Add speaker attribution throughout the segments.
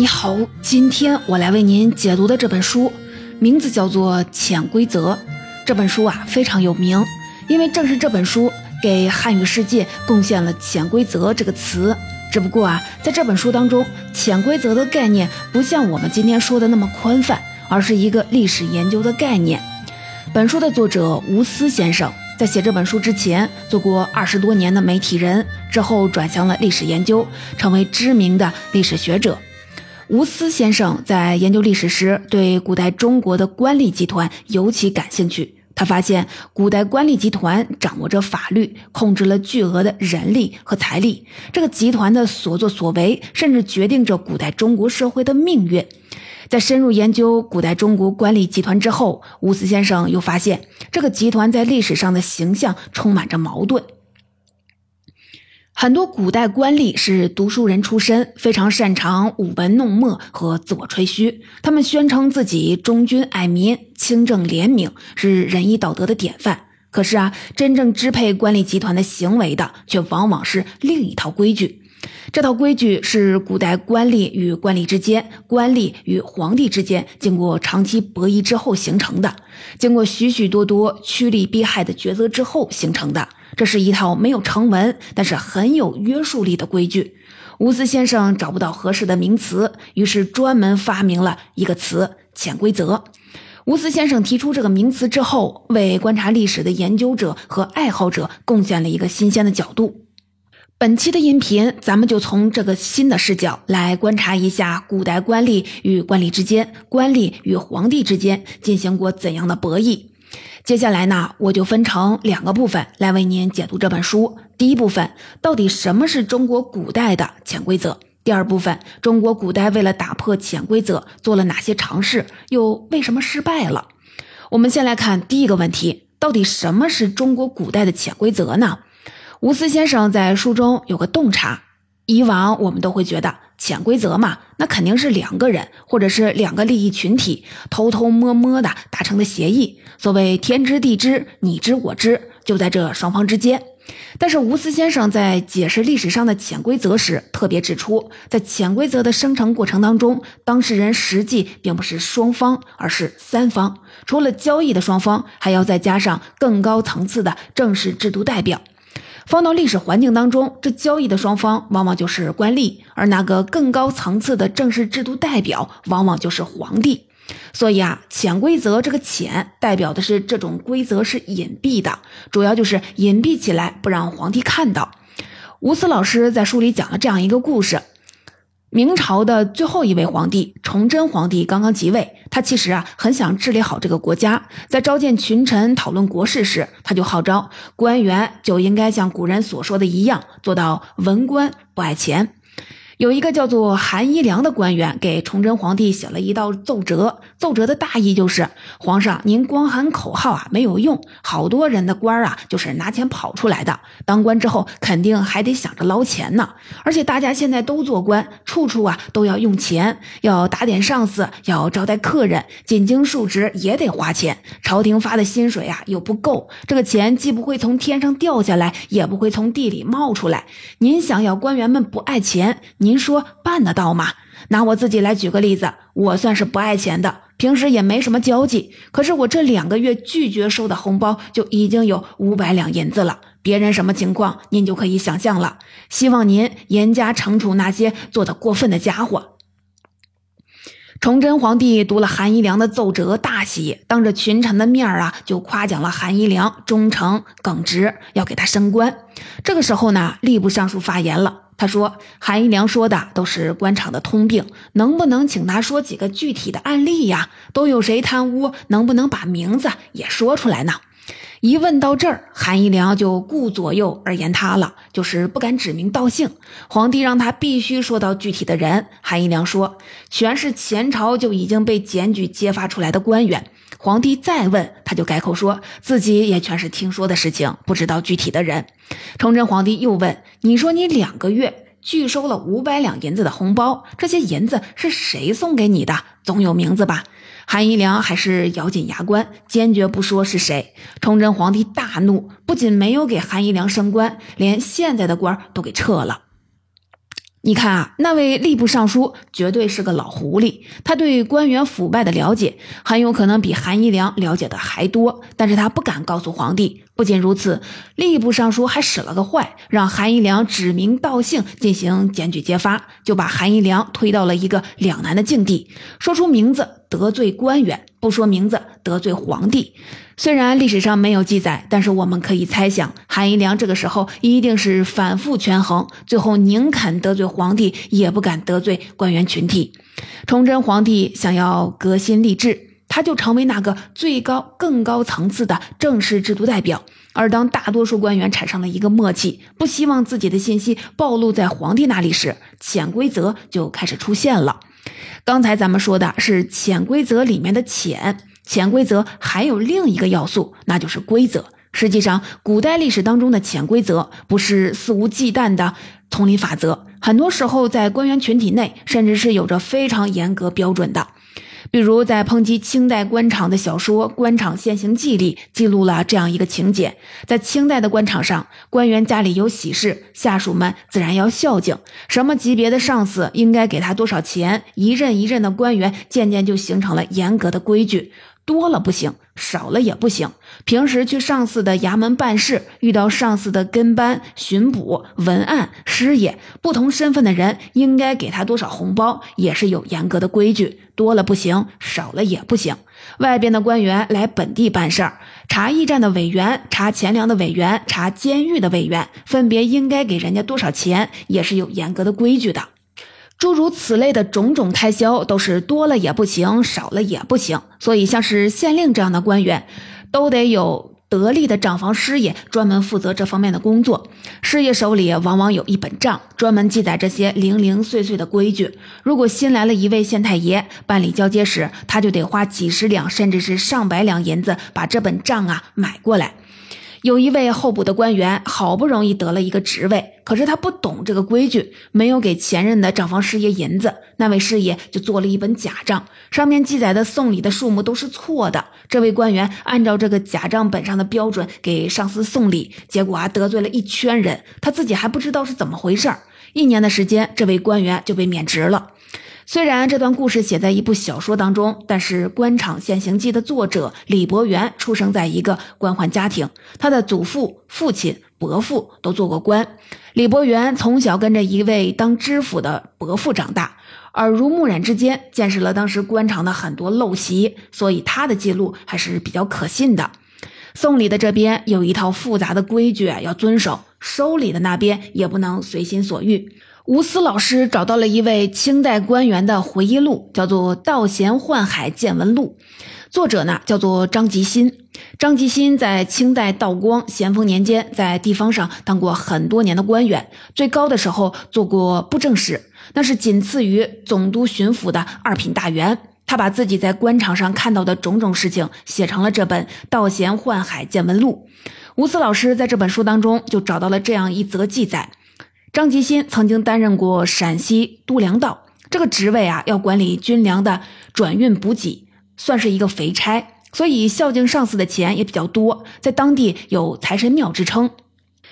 Speaker 1: 你好，今天我来为您解读的这本书，名字叫做《潜规则》。这本书啊非常有名，因为正是这本书给汉语世界贡献了“潜规则”这个词。只不过啊，在这本书当中，“潜规则”的概念不像我们今天说的那么宽泛，而是一个历史研究的概念。本书的作者吴思先生在写这本书之前，做过二十多年的媒体人，之后转向了历史研究，成为知名的历史学者。吴思先生在研究历史时，对古代中国的官吏集团尤其感兴趣。他发现，古代官吏集团掌握着法律，控制了巨额的人力和财力。这个集团的所作所为，甚至决定着古代中国社会的命运。在深入研究古代中国官吏集团之后，吴思先生又发现，这个集团在历史上的形象充满着矛盾。很多古代官吏是读书人出身，非常擅长舞文弄墨和自我吹嘘。他们宣称自己忠君爱民、清正廉明，是仁义道德的典范。可是啊，真正支配官吏集团的行为的，却往往是另一套规矩。这套规矩是古代官吏与官吏之间、官吏与皇帝之间经过长期博弈之后形成的，经过许许多多趋利避害的抉择之后形成的。这是一套没有成文，但是很有约束力的规矩。吴思先生找不到合适的名词，于是专门发明了一个词“潜规则”。吴思先生提出这个名词之后，为观察历史的研究者和爱好者贡献了一个新鲜的角度。本期的音频，咱们就从这个新的视角来观察一下古代官吏与官吏之间、官吏与皇帝之间进行过怎样的博弈。接下来呢，我就分成两个部分来为您解读这本书。第一部分，到底什么是中国古代的潜规则？第二部分，中国古代为了打破潜规则做了哪些尝试，又为什么失败了？我们先来看第一个问题，到底什么是中国古代的潜规则呢？吴思先生在书中有个洞察，以往我们都会觉得。潜规则嘛，那肯定是两个人或者是两个利益群体偷偷摸摸的达成的协议。所谓天知地知，你知我知，就在这双方之间。但是吴思先生在解释历史上的潜规则时，特别指出，在潜规则的生成过程当中，当事人实际并不是双方，而是三方。除了交易的双方，还要再加上更高层次的正式制度代表。放到历史环境当中，这交易的双方往往就是官吏，而那个更高层次的正式制度代表往往就是皇帝。所以啊，潜规则这个“潜”代表的是这种规则是隐蔽的，主要就是隐蔽起来，不让皇帝看到。吴思老师在书里讲了这样一个故事。明朝的最后一位皇帝崇祯皇帝刚刚即位，他其实啊很想治理好这个国家。在召见群臣讨论国事时，他就号召官员就应该像古人所说的一样，做到文官不爱钱。有一个叫做韩一良的官员给崇祯皇帝写了一道奏折，奏折的大意就是：皇上，您光喊口号啊没有用，好多人的官啊就是拿钱跑出来的，当官之后肯定还得想着捞钱呢。而且大家现在都做官，处处啊都要用钱，要打点上司，要招待客人，进京述职也得花钱。朝廷发的薪水啊又不够，这个钱既不会从天上掉下来，也不会从地里冒出来。您想要官员们不爱钱，您。您说办得到吗？拿我自己来举个例子，我算是不爱钱的，平时也没什么交际。可是我这两个月拒绝收的红包就已经有五百两银子了，别人什么情况您就可以想象了。希望您严加惩处那些做的过分的家伙。崇祯皇帝读了韩一良的奏折，大喜，当着群臣的面啊，就夸奖了韩一良忠诚耿直，要给他升官。这个时候呢，吏部尚书发言了。他说：“韩一良说的都是官场的通病，能不能请他说几个具体的案例呀？都有谁贪污？能不能把名字也说出来呢？”一问到这儿，韩一良就顾左右而言他了，就是不敢指名道姓。皇帝让他必须说到具体的人，韩一良说：“全是前朝就已经被检举揭发出来的官员。”皇帝再问，他就改口说自己也全是听说的事情，不知道具体的人。崇祯皇帝又问：“你说你两个月拒收了五百两银子的红包，这些银子是谁送给你的？总有名字吧？”韩一良还是咬紧牙关，坚决不说是谁。崇祯皇帝大怒，不仅没有给韩一良升官，连现在的官都给撤了。你看啊，那位吏部尚书绝对是个老狐狸，他对官员腐败的了解很有可能比韩一良了解的还多，但是他不敢告诉皇帝。不仅如此，吏部尚书还使了个坏，让韩一良指名道姓进行检举揭发，就把韩一良推到了一个两难的境地：说出名字得罪官员，不说名字得罪皇帝。虽然历史上没有记载，但是我们可以猜想，韩一良这个时候一定是反复权衡，最后宁肯得罪皇帝，也不敢得罪官员群体。崇祯皇帝想要革新吏治，他就成为那个最高、更高层次的正式制度代表。而当大多数官员产生了一个默契，不希望自己的信息暴露在皇帝那里时，潜规则就开始出现了。刚才咱们说的是潜规则里面的潜。潜规则还有另一个要素，那就是规则。实际上，古代历史当中的潜规则不是肆无忌惮的丛林法则，很多时候在官员群体内，甚至是有着非常严格标准的。比如，在抨击清代官场的小说《官场现行记》里，记录了这样一个情节：在清代的官场上，官员家里有喜事，下属们自然要孝敬，什么级别的上司应该给他多少钱，一任一任的官员渐渐就形成了严格的规矩。多了不行，少了也不行。平时去上司的衙门办事，遇到上司的跟班、巡捕、文案、师爷，不同身份的人应该给他多少红包，也是有严格的规矩。多了不行，少了也不行。外边的官员来本地办事儿，查驿站的委员、查钱粮的委员、查监狱的委员，分别应该给人家多少钱，也是有严格的规矩的。诸如此类的种种开销，都是多了也不行，少了也不行。所以，像是县令这样的官员，都得有得力的账房师爷专门负责这方面的工作。师爷手里往往有一本账，专门记载这些零零碎碎的规矩。如果新来了一位县太爷办理交接时，他就得花几十两，甚至是上百两银子把这本账啊买过来。有一位候补的官员，好不容易得了一个职位，可是他不懂这个规矩，没有给前任的账房师爷银子，那位师爷就做了一本假账，上面记载的送礼的数目都是错的。这位官员按照这个假账本上的标准给上司送礼，结果啊得罪了一圈人，他自己还不知道是怎么回事一年的时间，这位官员就被免职了。虽然这段故事写在一部小说当中，但是《官场现形记》的作者李伯元出生在一个官宦家庭，他的祖父、父亲、伯父都做过官。李伯元从小跟着一位当知府的伯父长大，耳濡目染之间见识了当时官场的很多陋习，所以他的记录还是比较可信的。送礼的这边有一套复杂的规矩要遵守，收礼的那边也不能随心所欲。吴思老师找到了一位清代官员的回忆录，叫做《道贤宦海见闻录》，作者呢叫做张吉新。张吉新在清代道光、咸丰年间，在地方上当过很多年的官员，最高的时候做过布政使，那是仅次于总督、巡抚的二品大员。他把自己在官场上看到的种种事情写成了这本《道贤宦海见闻录》。吴思老师在这本书当中就找到了这样一则记载。张吉新曾经担任过陕西都粮道这个职位啊，要管理军粮的转运补给，算是一个肥差，所以孝敬上司的钱也比较多，在当地有财神庙之称。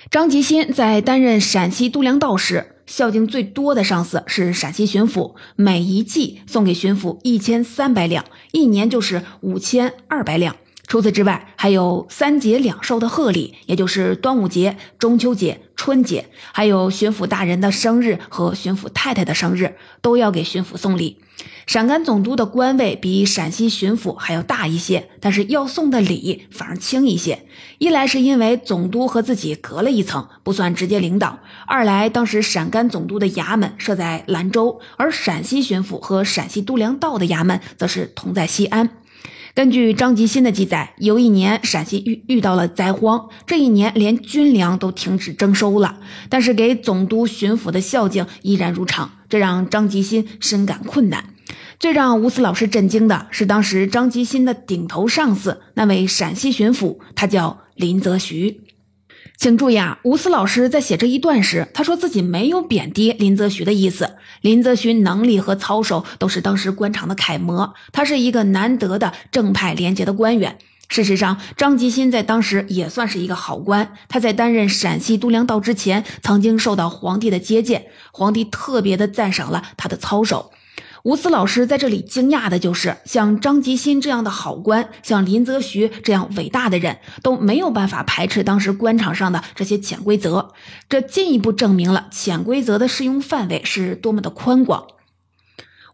Speaker 1: 张吉新在担任陕西都粮道时，孝敬最多的上司是陕西巡抚，每一季送给巡抚一千三百两，一年就是五千二百两。除此之外，还有三节两寿的贺礼，也就是端午节、中秋节、春节，还有巡抚大人的生日和巡抚太太的生日，都要给巡抚送礼。陕甘总督的官位比陕西巡抚还要大一些，但是要送的礼反而轻一些。一来是因为总督和自己隔了一层，不算直接领导；二来当时陕甘总督的衙门设在兰州，而陕西巡抚和陕西都粮道的衙门则是同在西安。根据张吉新的记载，有一年陕西遇遇到了灾荒，这一年连军粮都停止征收了，但是给总督巡抚的孝敬依然如常，这让张吉新深感困难。最让吴思老师震惊的是，当时张吉新的顶头上司那位陕西巡抚，他叫林则徐。请注意啊，吴思老师在写这一段时，他说自己没有贬低林则徐的意思。林则徐能力和操守都是当时官场的楷模，他是一个难得的正派廉洁的官员。事实上，张吉新在当时也算是一个好官。他在担任陕西都量道之前，曾经受到皇帝的接见，皇帝特别的赞赏了他的操守。吴思老师在这里惊讶的就是，像张吉新这样的好官，像林则徐这样伟大的人，都没有办法排斥当时官场上的这些潜规则。这进一步证明了潜规则的适用范围是多么的宽广。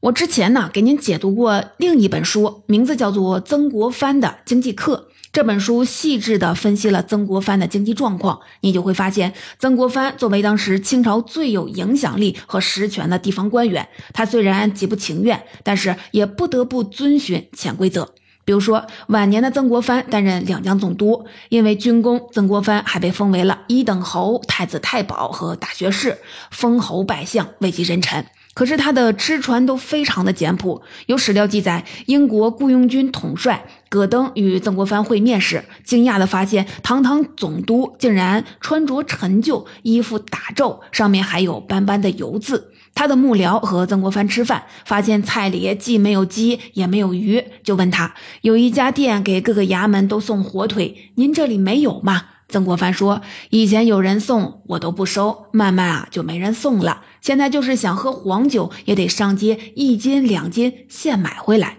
Speaker 1: 我之前呢，给您解读过另一本书，名字叫做《曾国藩的经济课》。这本书细致地分析了曾国藩的经济状况，你就会发现，曾国藩作为当时清朝最有影响力和实权的地方官员，他虽然极不情愿，但是也不得不遵循潜规则。比如说，晚年的曾国藩担任两江总督，因为军功，曾国藩还被封为了一等侯、太子太保和大学士，封侯拜相，位极人臣。可是他的吃穿都非常的简朴。有史料记载，英国雇佣军统帅戈登与曾国藩会面时，惊讶地发现，堂堂总督竟然穿着陈旧，衣服打皱，上面还有斑斑的油渍。他的幕僚和曾国藩吃饭，发现菜里既没有鸡，也没有鱼，就问他：有一家店给各个衙门都送火腿，您这里没有吗？曾国藩说：“以前有人送，我都不收，慢慢啊就没人送了。现在就是想喝黄酒，也得上街一斤两斤现买回来。”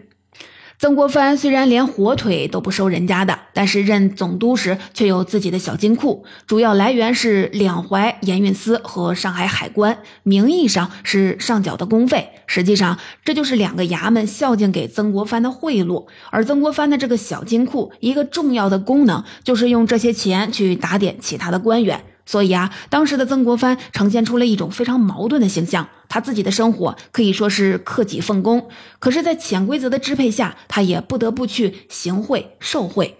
Speaker 1: 曾国藩虽然连火腿都不收人家的，但是任总督时却有自己的小金库，主要来源是两淮盐运司和上海海关，名义上是上缴的公费，实际上这就是两个衙门孝敬给曾国藩的贿赂。而曾国藩的这个小金库，一个重要的功能就是用这些钱去打点其他的官员。所以啊，当时的曾国藩呈现出了一种非常矛盾的形象。他自己的生活可以说是克己奉公，可是，在潜规则的支配下，他也不得不去行贿受贿。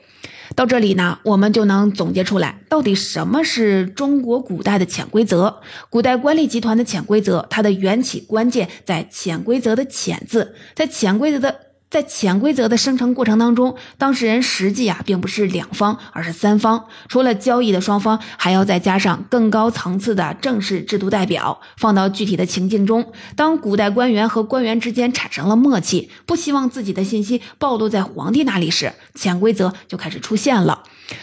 Speaker 1: 到这里呢，我们就能总结出来，到底什么是中国古代的潜规则？古代官吏集团的潜规则，它的缘起关键在“潜规则”的“潜”字，在潜规则的。在潜规则的生成过程当中，当事人实际啊并不是两方，而是三方。除了交易的双方，还要再加上更高层次的正式制度代表。放到具体的情境中，当古代官员和官员之间产生了默契，不希望自己的信息暴露在皇帝那里时，潜规则就开始出现了。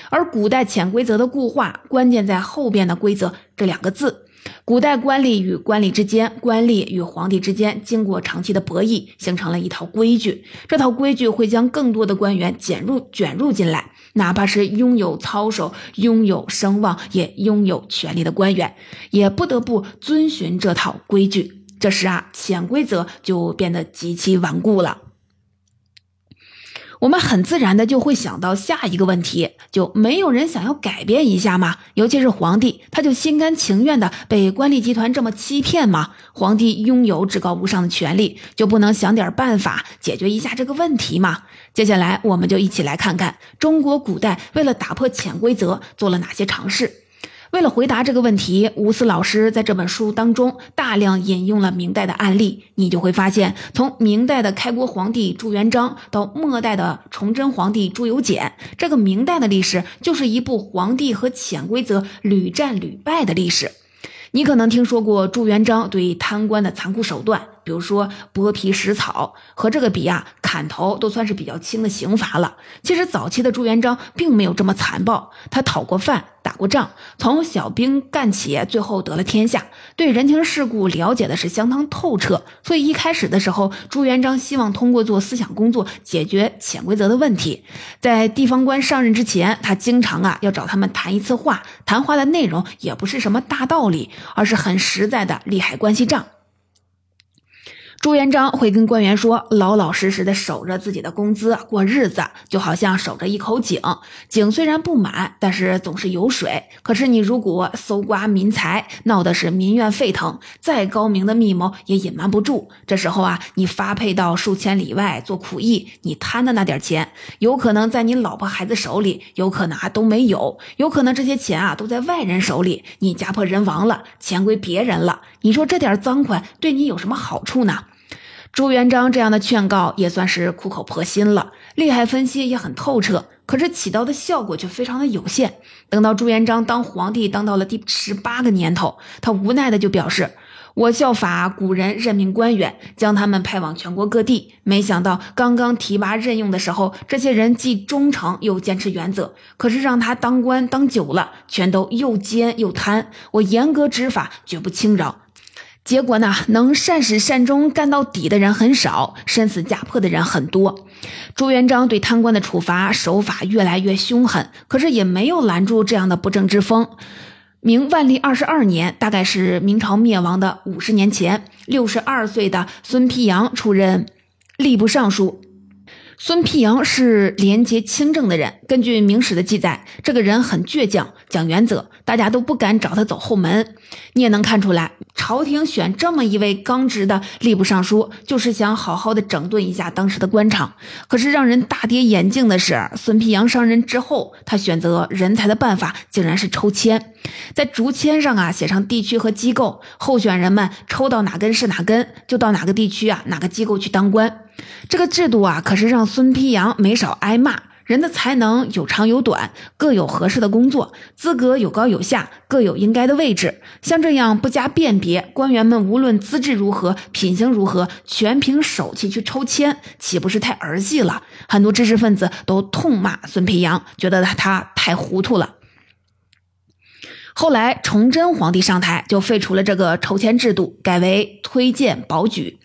Speaker 1: 而古代潜规则的固化，关键在后边的“规则”这两个字。古代官吏与官吏之间，官吏与皇帝之间，经过长期的博弈，形成了一套规矩。这套规矩会将更多的官员卷入卷入进来，哪怕是拥有操守、拥有声望、也拥有权力的官员，也不得不遵循这套规矩。这时啊，潜规则就变得极其顽固了。我们很自然的就会想到下一个问题，就没有人想要改变一下吗？尤其是皇帝，他就心甘情愿的被官吏集团这么欺骗吗？皇帝拥有至高无上的权力，就不能想点办法解决一下这个问题吗？接下来，我们就一起来看看中国古代为了打破潜规则做了哪些尝试。为了回答这个问题，吴思老师在这本书当中大量引用了明代的案例。你就会发现，从明代的开国皇帝朱元璋到末代的崇祯皇帝朱由检，这个明代的历史就是一部皇帝和潜规则屡战屡败的历史。你可能听说过朱元璋对贪官的残酷手段。比如说剥皮食草，和这个比啊，砍头都算是比较轻的刑罚了。其实早期的朱元璋并没有这么残暴，他讨过饭，打过仗，从小兵干起，最后得了天下，对人情世故了解的是相当透彻。所以一开始的时候，朱元璋希望通过做思想工作解决潜规则的问题。在地方官上任之前，他经常啊要找他们谈一次话，谈话的内容也不是什么大道理，而是很实在的利害关系账。朱元璋会跟官员说：“老老实实的守着自己的工资过日子，就好像守着一口井。井虽然不满，但是总是有水。可是你如果搜刮民财，闹的是民怨沸腾，再高明的密谋也隐瞒不住。这时候啊，你发配到数千里外做苦役，你贪的那点钱，有可能在你老婆孩子手里，有可能还都没有，有可能这些钱啊都在外人手里，你家破人亡了，钱归别人了。你说这点赃款对你有什么好处呢？”朱元璋这样的劝告也算是苦口婆心了，利害分析也很透彻，可是起到的效果却非常的有限。等到朱元璋当皇帝当到了第十八个年头，他无奈的就表示：“我效法古人任命官员，将他们派往全国各地。没想到刚刚提拔任用的时候，这些人既忠诚又坚持原则。可是让他当官当久了，全都又奸又贪。我严格执法，绝不轻饶。结果呢，能善始善终干到底的人很少，身死家破的人很多。朱元璋对贪官的处罚手法越来越凶狠，可是也没有拦住这样的不正之风。明万历二十二年，大概是明朝灭亡的五十年前，六十二岁的孙丕阳出任吏部尚书。孙丕阳是廉洁清正的人，根据明史的记载，这个人很倔强，讲原则，大家都不敢找他走后门。你也能看出来，朝廷选这么一位刚直的吏部尚书，就是想好好的整顿一下当时的官场。可是让人大跌眼镜的是，孙丕阳上任之后，他选择人才的办法竟然是抽签，在竹签上啊写上地区和机构，候选人们抽到哪根是哪根，就到哪个地区啊哪个机构去当官。这个制度啊，可是让孙丕阳没少挨骂。人的才能有长有短，各有合适的工作，资格有高有下，各有应该的位置。像这样不加辨别，官员们无论资质如何，品行如何，全凭手气去抽签，岂不是太儿戏了？很多知识分子都痛骂孙培阳，觉得他他太糊涂了。后来崇祯皇帝上台，就废除了这个抽签制度，改为推荐保举。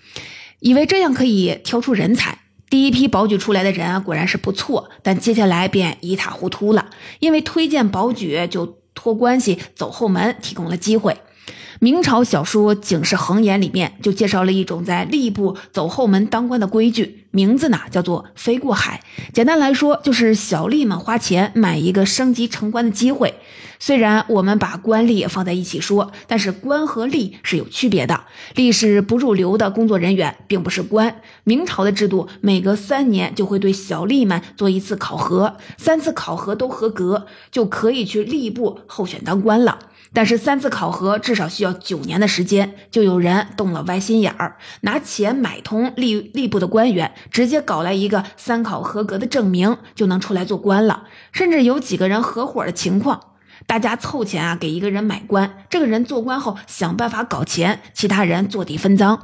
Speaker 1: 以为这样可以挑出人才，第一批保举出来的人啊果然是不错，但接下来便一塌糊涂了。因为推荐保举就托关系走后门，提供了机会。明朝小说《警世恒言》里面就介绍了一种在吏部走后门当官的规矩，名字呢叫做“飞过海”。简单来说，就是小吏们花钱买一个升级成官的机会。虽然我们把官吏也放在一起说，但是官和吏是有区别的。吏是不入流的工作人员，并不是官。明朝的制度，每隔三年就会对小吏们做一次考核，三次考核都合格，就可以去吏部候选当官了。但是三次考核至少需要九年的时间，就有人动了歪心眼儿，拿钱买通吏吏部的官员，直接搞来一个三考合格的证明，就能出来做官了。甚至有几个人合伙的情况，大家凑钱啊，给一个人买官，这个人做官后想办法搞钱，其他人坐地分赃。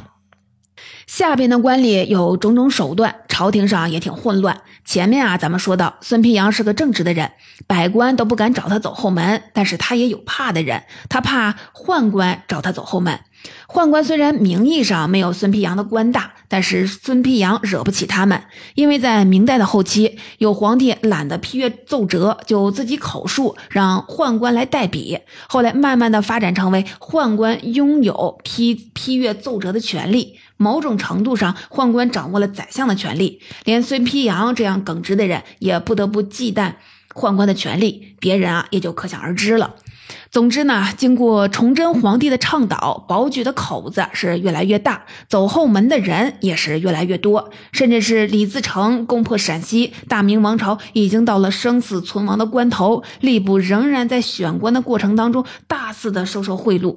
Speaker 1: 下边的官吏有种种手段，朝廷上也挺混乱。前面啊，咱们说到孙丕阳是个正直的人，百官都不敢找他走后门，但是他也有怕的人，他怕宦官找他走后门。宦官虽然名义上没有孙丕阳的官大，但是孙丕阳惹不起他们，因为在明代的后期，有皇帝懒得批阅奏折，就自己口述，让宦官来代笔。后来慢慢的发展成为宦官拥有批批阅奏折的权利，某种程度上，宦官掌握了宰相的权利，连孙丕阳这样耿直的人也不得不忌惮宦官的权利，别人啊也就可想而知了。总之呢，经过崇祯皇帝的倡导，保举的口子是越来越大，走后门的人也是越来越多，甚至是李自成攻破陕西，大明王朝已经到了生死存亡的关头，吏部仍然在选官的过程当中大肆的收受贿赂。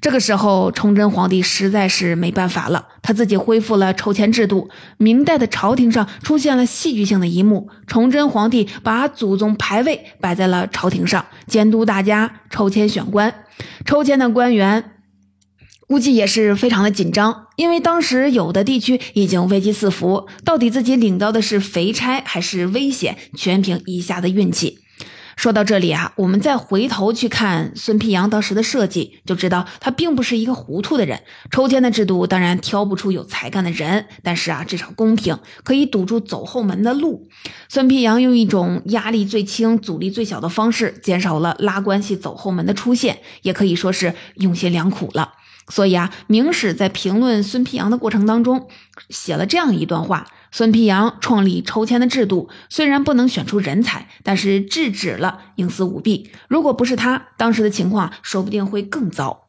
Speaker 1: 这个时候，崇祯皇帝实在是没办法了，他自己恢复了抽签制度。明代的朝廷上出现了戏剧性的一幕：崇祯皇帝把祖宗牌位摆在了朝廷上，监督大家筹抽签选官。抽签的官员估计也是非常的紧张，因为当时有的地区已经危机四伏，到底自己领到的是肥差还是危险，全凭一下的运气。说到这里啊，我们再回头去看孙丕阳当时的设计，就知道他并不是一个糊涂的人。抽签的制度当然挑不出有才干的人，但是啊，至少公平，可以堵住走后门的路。孙丕阳用一种压力最轻、阻力最小的方式，减少了拉关系走后门的出现，也可以说是用心良苦了。所以啊，明史在评论孙丕阳的过程当中，写了这样一段话。孙丕阳创立抽签的制度，虽然不能选出人才，但是制止了营私舞弊。如果不是他，当时的情况说不定会更糟。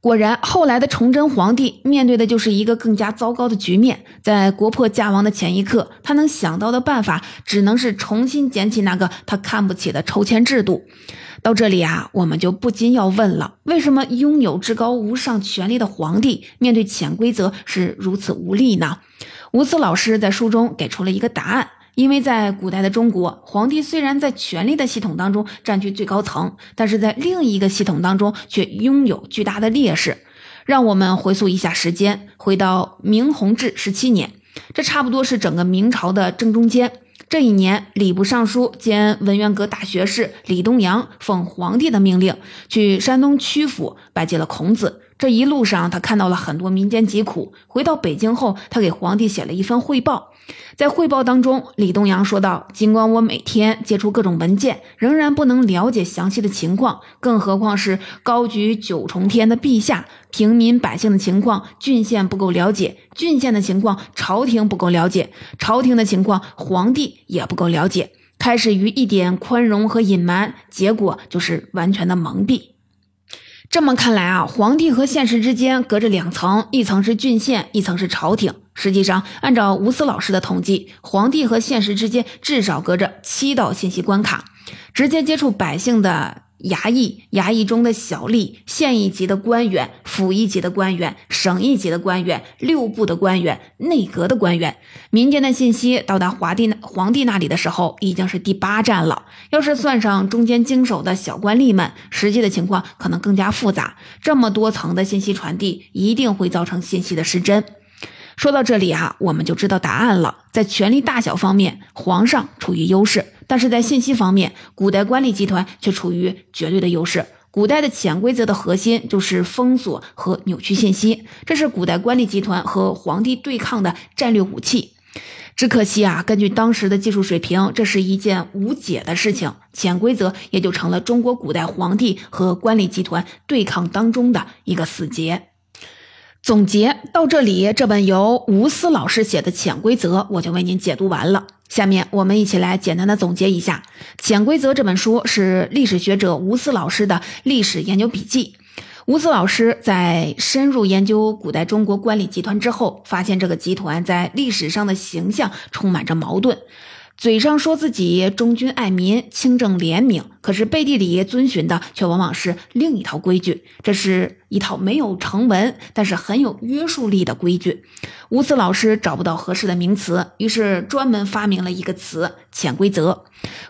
Speaker 1: 果然，后来的崇祯皇帝面对的就是一个更加糟糕的局面。在国破家亡的前一刻，他能想到的办法只能是重新捡起那个他看不起的抽签制度。到这里啊，我们就不禁要问了：为什么拥有至高无上权力的皇帝面对潜规则是如此无力呢？吴思老师在书中给出了一个答案：因为在古代的中国，皇帝虽然在权力的系统当中占据最高层，但是在另一个系统当中却拥有巨大的劣势。让我们回溯一下时间，回到明弘治十七年，这差不多是整个明朝的正中间。这一年，礼部尚书兼文渊阁大学士李东阳奉皇帝的命令，去山东曲阜拜见了孔子。这一路上，他看到了很多民间疾苦。回到北京后，他给皇帝写了一份汇报。在汇报当中，李东阳说道：“尽管我每天接触各种文件，仍然不能了解详细的情况，更何况是高举九重天的陛下，平民百姓的情况，郡县不够了解；郡县的情况，朝廷不够了解；朝廷的情况，皇帝也不够了解。开始于一点宽容和隐瞒，结果就是完全的蒙蔽。”这么看来啊，皇帝和现实之间隔着两层，一层是郡县，一层是朝廷。实际上，按照吴思老师的统计，皇帝和现实之间至少隔着七道信息关卡，直接接触百姓的。衙役、衙役中的小吏、县一级的官员、府一级的官员、省一级的官员、六部的官员、内阁的官员，民间的信息到达皇帝那皇帝那里的时候，已经是第八站了。要是算上中间经手的小官吏们，实际的情况可能更加复杂。这么多层的信息传递，一定会造成信息的失真。说到这里啊，我们就知道答案了。在权力大小方面，皇上处于优势。但是在信息方面，古代官吏集团却处于绝对的优势。古代的潜规则的核心就是封锁和扭曲信息，这是古代官吏集团和皇帝对抗的战略武器。只可惜啊，根据当时的技术水平，这是一件无解的事情。潜规则也就成了中国古代皇帝和官吏集团对抗当中的一个死结。总结到这里，这本由吴思老师写的《潜规则》，我就为您解读完了。下面我们一起来简单的总结一下，《潜规则》这本书是历史学者吴思老师的历史研究笔记。吴思老师在深入研究古代中国官吏集团之后，发现这个集团在历史上的形象充满着矛盾。嘴上说自己忠君爱民、清正廉明，可是背地里遵循的却往往是另一套规矩。这是一套没有成文，但是很有约束力的规矩。吴思老师找不到合适的名词，于是专门发明了一个词“潜规则”。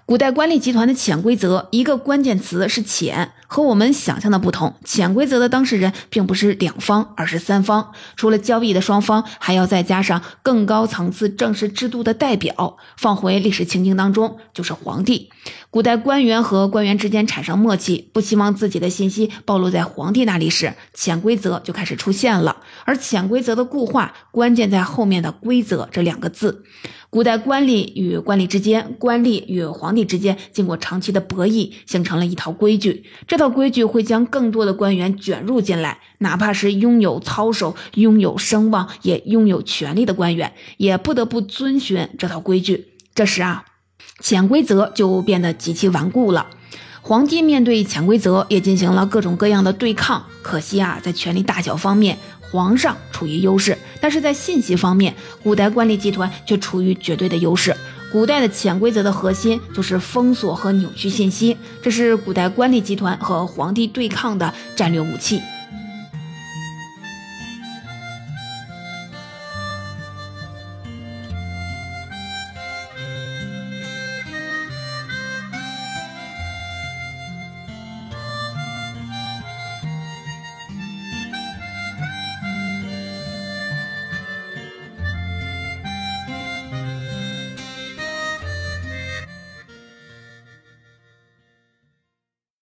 Speaker 1: 古代官吏集团的潜规则，一个关键词是“潜”。和我们想象的不同，潜规则的当事人并不是两方，而是三方。除了交易的双方，还要再加上更高层次正式制度的代表。放回历史情境当中，就是皇帝。古代官员和官员之间产生默契，不希望自己的信息暴露在皇帝那里时，潜规则就开始出现了。而潜规则的固化，关键在后面的“规则”这两个字。古代官吏与官吏之间，官吏与皇帝之间，经过长期的博弈，形成了一套规矩。这套规矩会将更多的官员卷入进来，哪怕是拥有操守、拥有声望、也拥有权力的官员，也不得不遵循这套规矩。这时啊，潜规则就变得极其顽固了。皇帝面对潜规则，也进行了各种各样的对抗。可惜啊，在权力大小方面，皇上处于优势，但是在信息方面，古代官吏集团却处于绝对的优势。古代的潜规则的核心就是封锁和扭曲信息，这是古代官吏集团和皇帝对抗的战略武器。